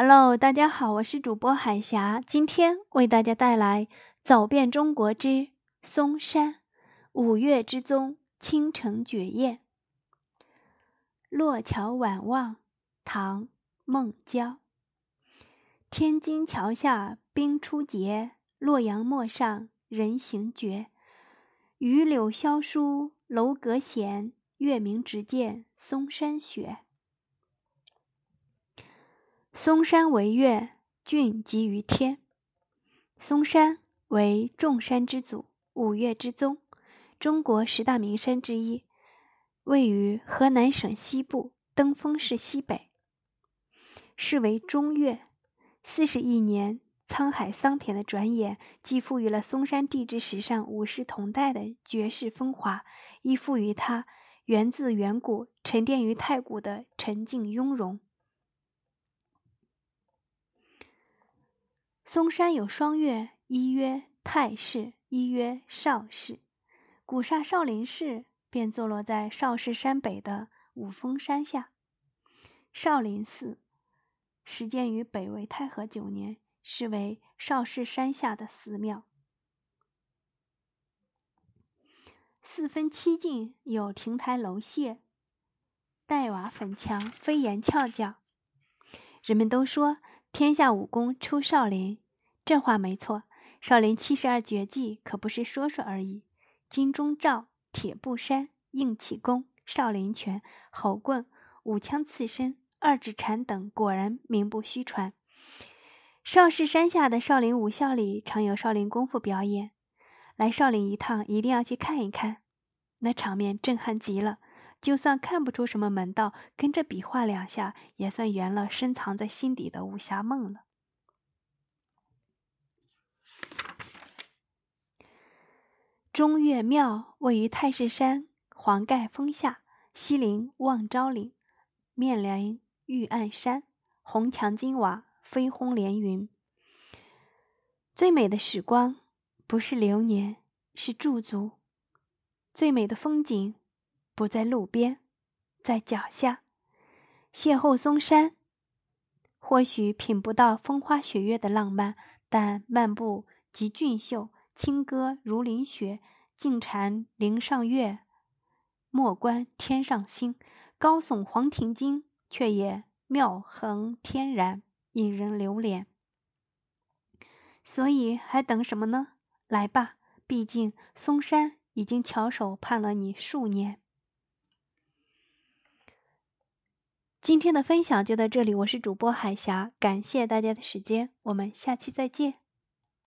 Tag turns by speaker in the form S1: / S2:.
S1: Hello，大家好，我是主播海霞，今天为大家带来《走遍中国之嵩山》。五岳之宗，倾城绝艳。洛桥晚望，唐·孟郊。天津桥下冰初结，洛阳陌上人行绝。榆柳萧疏楼阁闲，月明直见嵩山雪。嵩山为岳，峻极于天。嵩山为众山之祖，五岳之宗，中国十大名山之一，位于河南省西部登封市西北，是为中岳。四十亿年沧海桑田的转眼，既赋予了嵩山地质史上五世同代的绝世风华，亦赋予它源自远古、沉淀于太古的沉静雍容。嵩山有双岳，一曰太氏，一曰少氏。古刹少林寺便坐落在少室山北的五峰山下。少林寺始建于北魏太和九年，是为少室山下的寺庙。四分七进，有亭台楼榭、黛瓦粉墙、飞檐翘角。人们都说。天下武功出少林，这话没错。少林七十二绝技可不是说说而已。金钟罩、铁布衫、硬气功、少林拳、猴棍、五枪刺身、二指禅等，果然名不虚传。少室山下的少林武校里常有少林功夫表演，来少林一趟一定要去看一看，那场面震撼极了。就算看不出什么门道，跟着比划两下，也算圆了深藏在心底的武侠梦了。中岳庙位于太室山黄盖峰下，西临望昭岭，面临玉案山，红墙金瓦，飞轰连云。最美的时光不是流年，是驻足；最美的风景。不在路边，在脚下，邂逅嵩山。或许品不到风花雪月的浪漫，但漫步即俊秀，清歌如林雪，静禅林上月，莫观天上星。高耸黄庭经，却也妙恒天然，引人流连。所以还等什么呢？来吧，毕竟嵩山已经翘首盼了你数年。今天的分享就到这里，我是主播海霞，感谢大家的时间，我们下期再见。